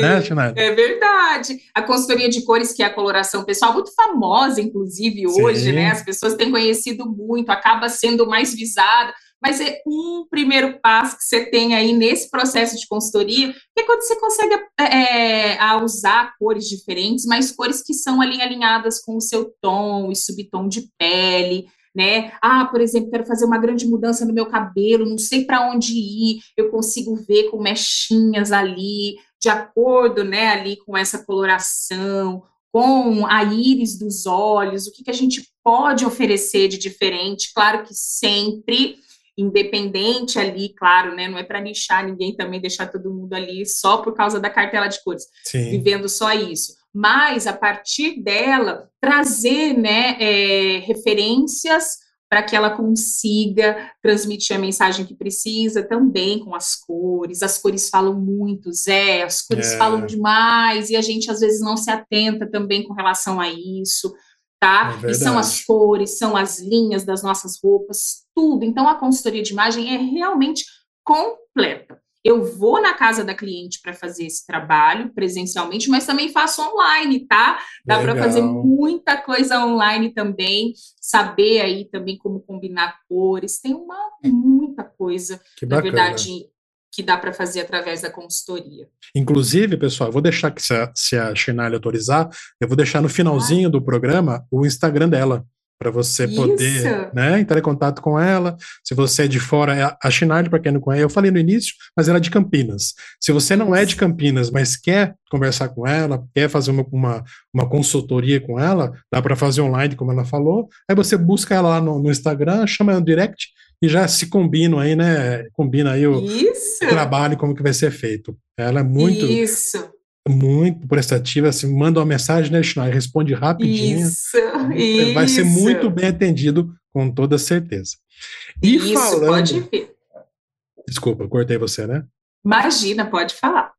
Né, é verdade. A consultoria de cores, que é a coloração pessoal, muito famosa, inclusive, hoje, Sim. né? As pessoas têm conhecido muito, acaba sendo mais visada. Mas é um primeiro passo que você tem aí nesse processo de consultoria, que é quando você consegue é, a usar cores diferentes, mas cores que são ali alinhadas com o seu tom e subtom de pele, né? Ah, por exemplo, quero fazer uma grande mudança no meu cabelo, não sei para onde ir, eu consigo ver com mechinhas ali, de acordo, né, ali com essa coloração, com a íris dos olhos, o que, que a gente pode oferecer de diferente, claro que sempre independente ali, claro, né? Não é para nichar ninguém também, deixar todo mundo ali só por causa da cartela de cores, Sim. vivendo só isso mas a partir dela trazer né, é, referências para que ela consiga transmitir a mensagem que precisa também com as cores. As cores falam muito, Zé, as cores é. falam demais e a gente às vezes não se atenta também com relação a isso, tá? É e são as cores, são as linhas das nossas roupas, tudo. Então a consultoria de imagem é realmente completa. Eu vou na casa da cliente para fazer esse trabalho presencialmente, mas também faço online, tá? Dá para fazer muita coisa online também, saber aí também como combinar cores. Tem uma muita coisa, que na verdade, que dá para fazer através da consultoria. Inclusive, pessoal, eu vou deixar que se a, se a autorizar, eu vou deixar no finalzinho ah. do programa o Instagram dela para você Isso. poder né, entrar em contato com ela. Se você é de fora, é a Chinardi, para quem não conhece, eu falei no início, mas ela é de Campinas. Se você não é de Campinas, mas quer conversar com ela, quer fazer uma, uma, uma consultoria com ela, dá para fazer online, como ela falou. Aí você busca ela lá no, no Instagram, chama ela no direct e já se combinam aí, né? Combina aí o, o trabalho, como que vai ser feito. Ela é muito. Isso muito prestativa, assim, manda uma mensagem, né, Schneider, responde rapidinho. Isso, isso. Vai ser muito bem atendido, com toda certeza. E isso, falando... pode ver. Desculpa, cortei você, né? Imagina, pode falar.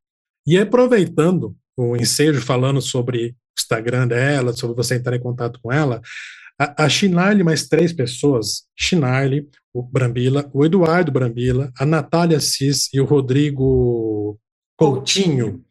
E aproveitando o ensejo falando sobre o Instagram dela, sobre você entrar em contato com ela, A, a Chinarli, mais três pessoas, Chinarli, o Brambila, o Eduardo Brambila, a Natália Cis e o Rodrigo Coutinho,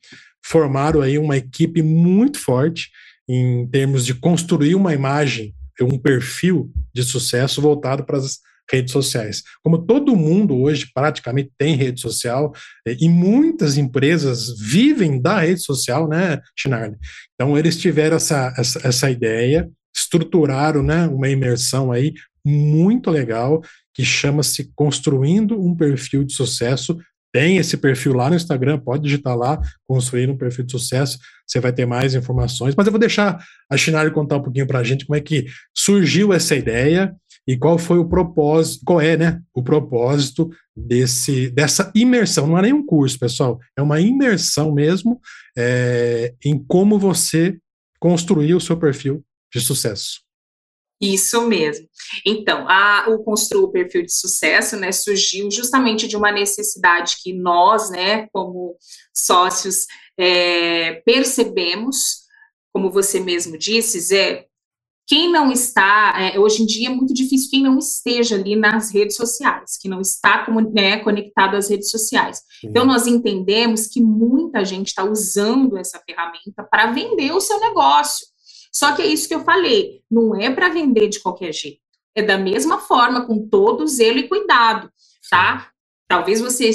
formaram aí uma equipe muito forte em termos de construir uma imagem, um perfil de sucesso voltado para as redes sociais. Como todo mundo hoje praticamente tem rede social, eh, e muitas empresas vivem da rede social, né, Chinardi? Então, eles tiveram essa, essa, essa ideia, estruturaram né, uma imersão aí muito legal, que chama-se Construindo um Perfil de Sucesso. Tem esse perfil lá no Instagram, pode digitar lá, construir um perfil de sucesso, você vai ter mais informações. Mas eu vou deixar a Chinari contar um pouquinho para a gente como é que surgiu essa ideia, e qual foi o propósito, qual é, né, o propósito desse, dessa imersão. Não é nem um curso, pessoal, é uma imersão mesmo é, em como você construir o seu perfil de sucesso. Isso mesmo. Então, a, o construir o perfil de sucesso, né, surgiu justamente de uma necessidade que nós, né, como sócios, é, percebemos, como você mesmo disse, Zé, quem não está, é, hoje em dia é muito difícil quem não esteja ali nas redes sociais, que não está como, né, conectado às redes sociais. Então, nós entendemos que muita gente está usando essa ferramenta para vender o seu negócio. Só que é isso que eu falei, não é para vender de qualquer jeito. É da mesma forma, com todo zelo e cuidado, tá? Talvez você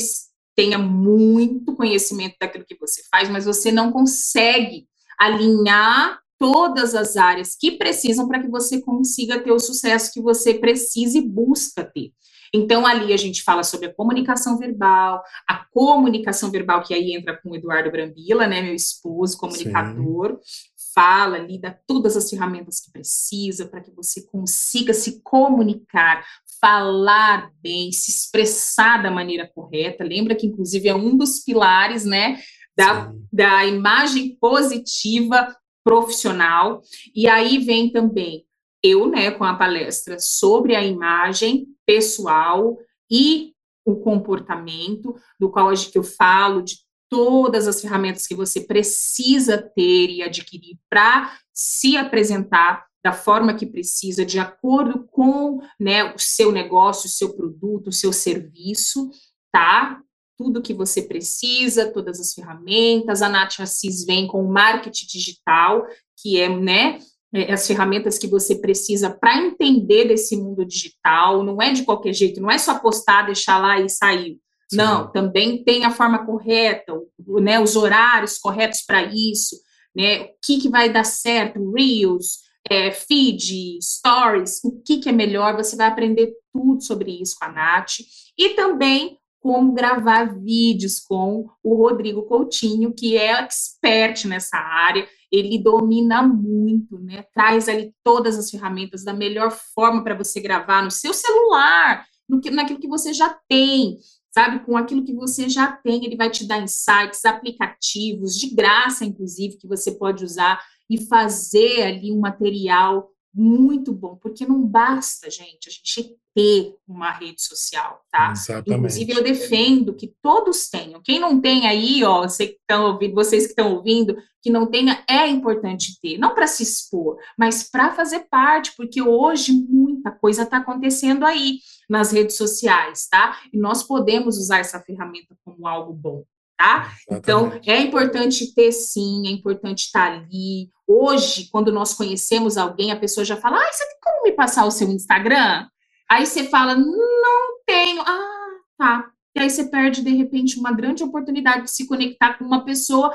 tenha muito conhecimento daquilo que você faz, mas você não consegue alinhar todas as áreas que precisam para que você consiga ter o sucesso que você precisa e busca ter. Então, ali a gente fala sobre a comunicação verbal, a comunicação verbal, que aí entra com o Eduardo Brambila, né, meu esposo, comunicador, Sim. Fala ali, dá todas as ferramentas que precisa para que você consiga se comunicar, falar bem, se expressar da maneira correta. Lembra que, inclusive, é um dos pilares, né, da, da imagem positiva profissional, e aí vem também eu, né, com a palestra sobre a imagem pessoal e o comportamento, do qual eu falo de todas as ferramentas que você precisa ter e adquirir para se apresentar da forma que precisa, de acordo com né, o seu negócio, o seu produto, o seu serviço, tá? tudo que você precisa, todas as ferramentas. A Nath Assis vem com o marketing digital, que é, né, é, as ferramentas que você precisa para entender desse mundo digital. Não é de qualquer jeito, não é só postar, deixar lá e sair. Não, também tem a forma correta, né, os horários corretos para isso, né, o que, que vai dar certo, Reels, é, feed, stories, o que, que é melhor, você vai aprender tudo sobre isso com a Nath. E também como gravar vídeos com o Rodrigo Coutinho, que é expert nessa área, ele domina muito, né? Traz ali todas as ferramentas da melhor forma para você gravar no seu celular, no que, naquilo que você já tem, sabe? Com aquilo que você já tem, ele vai te dar insights, aplicativos, de graça, inclusive, que você pode usar e fazer ali um material muito bom, porque não basta, gente, a gente ter uma rede social, tá? Exatamente. Inclusive, eu defendo que todos tenham. Quem não tem aí, ó, você que ouvindo, vocês que estão ouvindo, que não tenha, é importante ter, não para se expor, mas para fazer parte, porque hoje muita coisa está acontecendo aí nas redes sociais, tá? E nós podemos usar essa ferramenta como algo bom. Tá? Então, é importante ter sim, é importante estar ali. Hoje, quando nós conhecemos alguém, a pessoa já fala: ah, você tem como me passar o seu Instagram? Aí você fala, não tenho. Ah, tá. E aí você perde, de repente, uma grande oportunidade de se conectar com uma pessoa,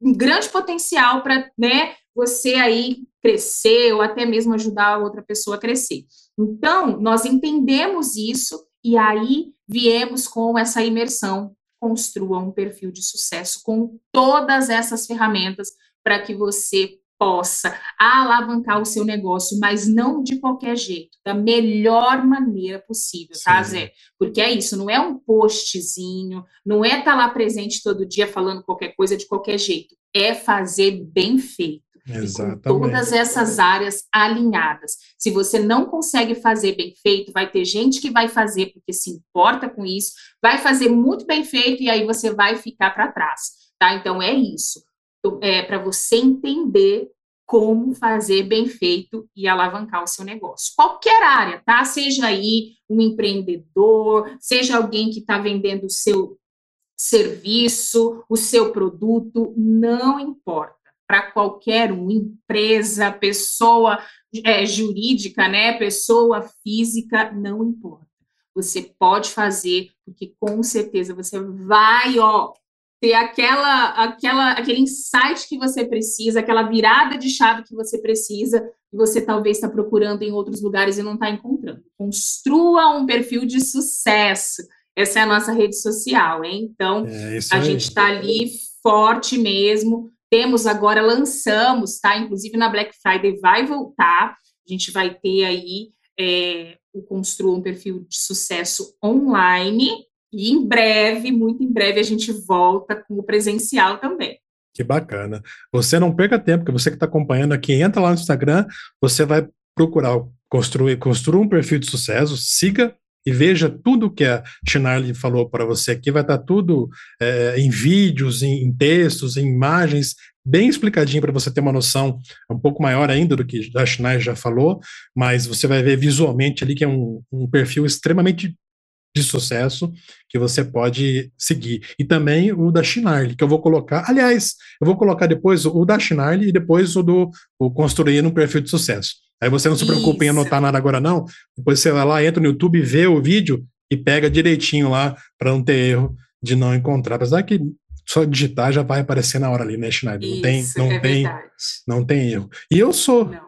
um grande potencial para, né, você aí crescer ou até mesmo ajudar a outra pessoa a crescer. Então, nós entendemos isso e aí viemos com essa imersão. Construa um perfil de sucesso com todas essas ferramentas para que você possa alavancar o seu negócio, mas não de qualquer jeito, da melhor maneira possível, tá, Sim. Zé? Porque é isso, não é um postzinho, não é estar tá lá presente todo dia falando qualquer coisa de qualquer jeito, é fazer bem feito. Exatamente. Com todas essas áreas alinhadas. Se você não consegue fazer bem feito, vai ter gente que vai fazer porque se importa com isso, vai fazer muito bem feito e aí você vai ficar para trás, tá? Então é isso é, para você entender como fazer bem feito e alavancar o seu negócio. Qualquer área, tá? Seja aí um empreendedor, seja alguém que está vendendo o seu serviço, o seu produto, não importa. Para qualquer um, empresa, pessoa é, jurídica, né? Pessoa física, não importa. Você pode fazer, porque com certeza você vai, ó, ter aquela, aquela, aquele insight que você precisa, aquela virada de chave que você precisa, que você talvez está procurando em outros lugares e não está encontrando. Construa um perfil de sucesso. Essa é a nossa rede social, hein? Então, é a gente está ali forte mesmo. Temos agora, lançamos, tá? Inclusive na Black Friday vai voltar. A gente vai ter aí é, o Construa um Perfil de Sucesso online, e em breve, muito em breve, a gente volta com o presencial também. Que bacana. Você não perca tempo, porque você que está acompanhando aqui, entra lá no Instagram, você vai procurar construir, construir um perfil de sucesso, siga e veja tudo que a Chinarli falou para você aqui, vai estar tá tudo é, em vídeos, em, em, textos, em imagens, bem explicadinho para você ter uma noção um pouco maior ainda do que a Chinarli já falou, mas você vai ver visualmente ali que é um, um perfil extremamente de sucesso que você pode seguir. E também o da Chinarly, que eu vou colocar. Aliás, eu vou colocar depois o da Chinarly e depois o do o construir no perfil de sucesso. Aí você não se preocupa em anotar nada agora, não. Depois você vai lá, entra no YouTube, vê o vídeo e pega direitinho lá para não ter erro de não encontrar. Apesar que só digitar já vai aparecer na hora ali, né, Schneider? Não tem, não é tem, não tem erro. E eu sou, não.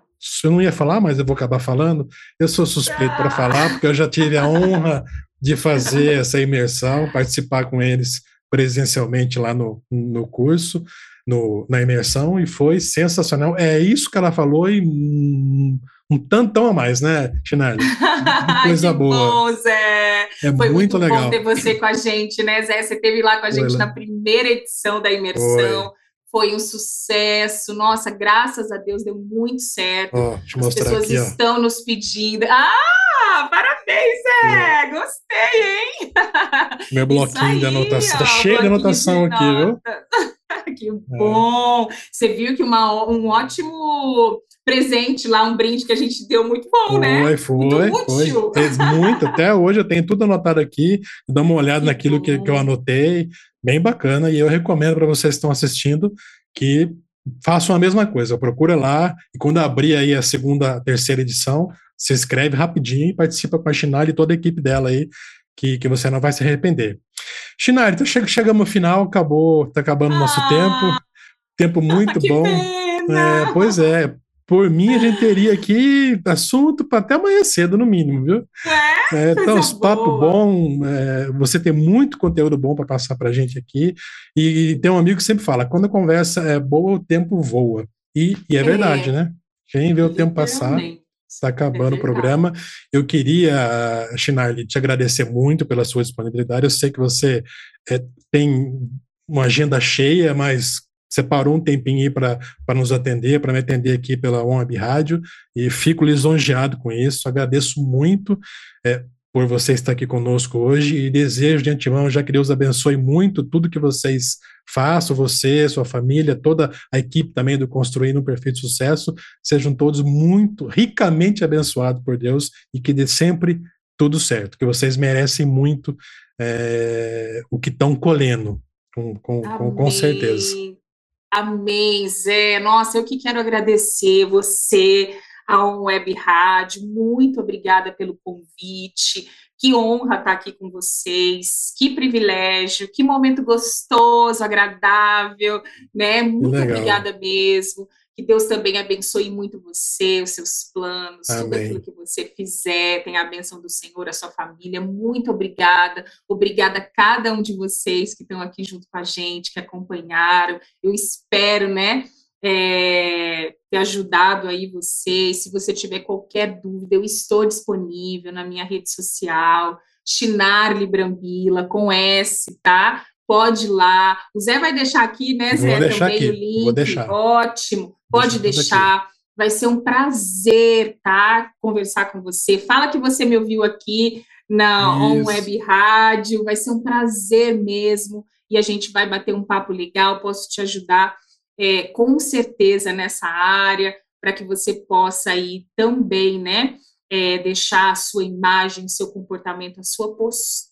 eu não ia falar, mas eu vou acabar falando. Eu sou suspeito ah. para falar, porque eu já tive a honra de fazer essa imersão, participar com eles presencialmente lá no, no curso, no, na imersão, e foi sensacional. É isso que ela falou e um, um tantão a mais, né, Chinelli? Coisa que boa. Bom, Zé. É foi muito, muito legal. bom ter você com a gente, né, Zé? Você esteve lá com a gente foi, na primeira edição da imersão. Foi foi um sucesso. Nossa, graças a Deus deu muito certo. Oh, As pessoas aqui, estão nos pedindo. Ah, parabéns, Zé! Gostei, hein? Meu bloquinho aí, de anotação. Tá cheio de anotação de aqui, viu? que bom! É. Você viu que uma, um ótimo presente lá, um brinde que a gente deu muito bom, foi, né? Foi, muito útil. foi. muito. Até hoje eu tenho tudo anotado aqui. Dá uma olhada que naquilo que, que eu anotei bem bacana e eu recomendo para vocês que estão assistindo que façam a mesma coisa, procura lá e quando abrir aí a segunda, terceira edição, se inscreve rapidinho e participa com a Chinari e toda a equipe dela aí, que, que você não vai se arrepender. Chinari, então chegamos ao final, acabou, está acabando o nosso ah, tempo, tempo muito bom. É, pois é, por mim, a gente teria aqui assunto para até amanhã cedo, no mínimo, viu? É, é então, os papo bom, é, você tem muito conteúdo bom para passar para a gente aqui. E, tem um amigo que sempre fala: quando a conversa é boa, o tempo voa. E, e é, é, verdade, né? Quem vê o tempo passar, está acabando é o programa. Eu queria, Chinarli, te agradecer muito pela sua disponibilidade. Eu sei que você é, tem uma agenda cheia, mas separou um tempinho aí para nos atender, para me atender aqui pela Web Rádio, e fico lisonjeado com isso, agradeço muito é, por você estar aqui conosco hoje, e desejo de antemão, já que Deus abençoe muito tudo que vocês façam, você, sua família, toda a equipe também do Construindo um Perfeito Sucesso, sejam todos muito ricamente abençoados por Deus, e que dê sempre tudo certo, que vocês merecem muito é, o que estão colhendo, com, com, com, com certeza. Amém, Zé. Nossa, eu que quero agradecer você, a Um Web Rádio. Muito obrigada pelo convite. Que honra estar aqui com vocês. Que privilégio, que momento gostoso, agradável, né? Muito obrigada mesmo. Que Deus também abençoe muito você, os seus planos, Amém. tudo aquilo que você fizer. Tenha a bênção do Senhor, a sua família. Muito obrigada. Obrigada a cada um de vocês que estão aqui junto com a gente, que acompanharam. Eu espero, né? É, ter ajudado aí vocês. Se você tiver qualquer dúvida, eu estou disponível na minha rede social, Chinarli Brambila, com S, tá? Pode ir lá. O Zé vai deixar aqui, né, Zé? Vou deixar também aqui. o link. Vou deixar. Ótimo. Pode Deixa deixar. Vai ser um prazer, tá? Conversar com você. Fala que você me ouviu aqui na On Web Rádio. Vai ser um prazer mesmo. E a gente vai bater um papo legal. Posso te ajudar é, com certeza nessa área, para que você possa aí também, né, é, deixar a sua imagem, seu comportamento, a sua postura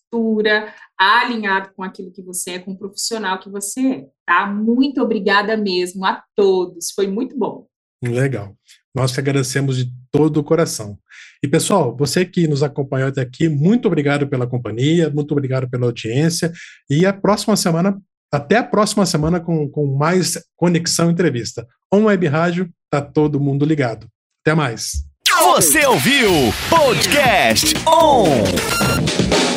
alinhado com aquilo que você é, com o profissional que você é, tá? Muito obrigada mesmo a todos, foi muito bom. Legal. Nós que agradecemos de todo o coração. E pessoal, você que nos acompanhou até aqui, muito obrigado pela companhia, muito obrigado pela audiência. E a próxima semana, até a próxima semana com, com mais Conexão Entrevista. On Web Rádio, tá todo mundo ligado. Até mais. Você ouviu Podcast On!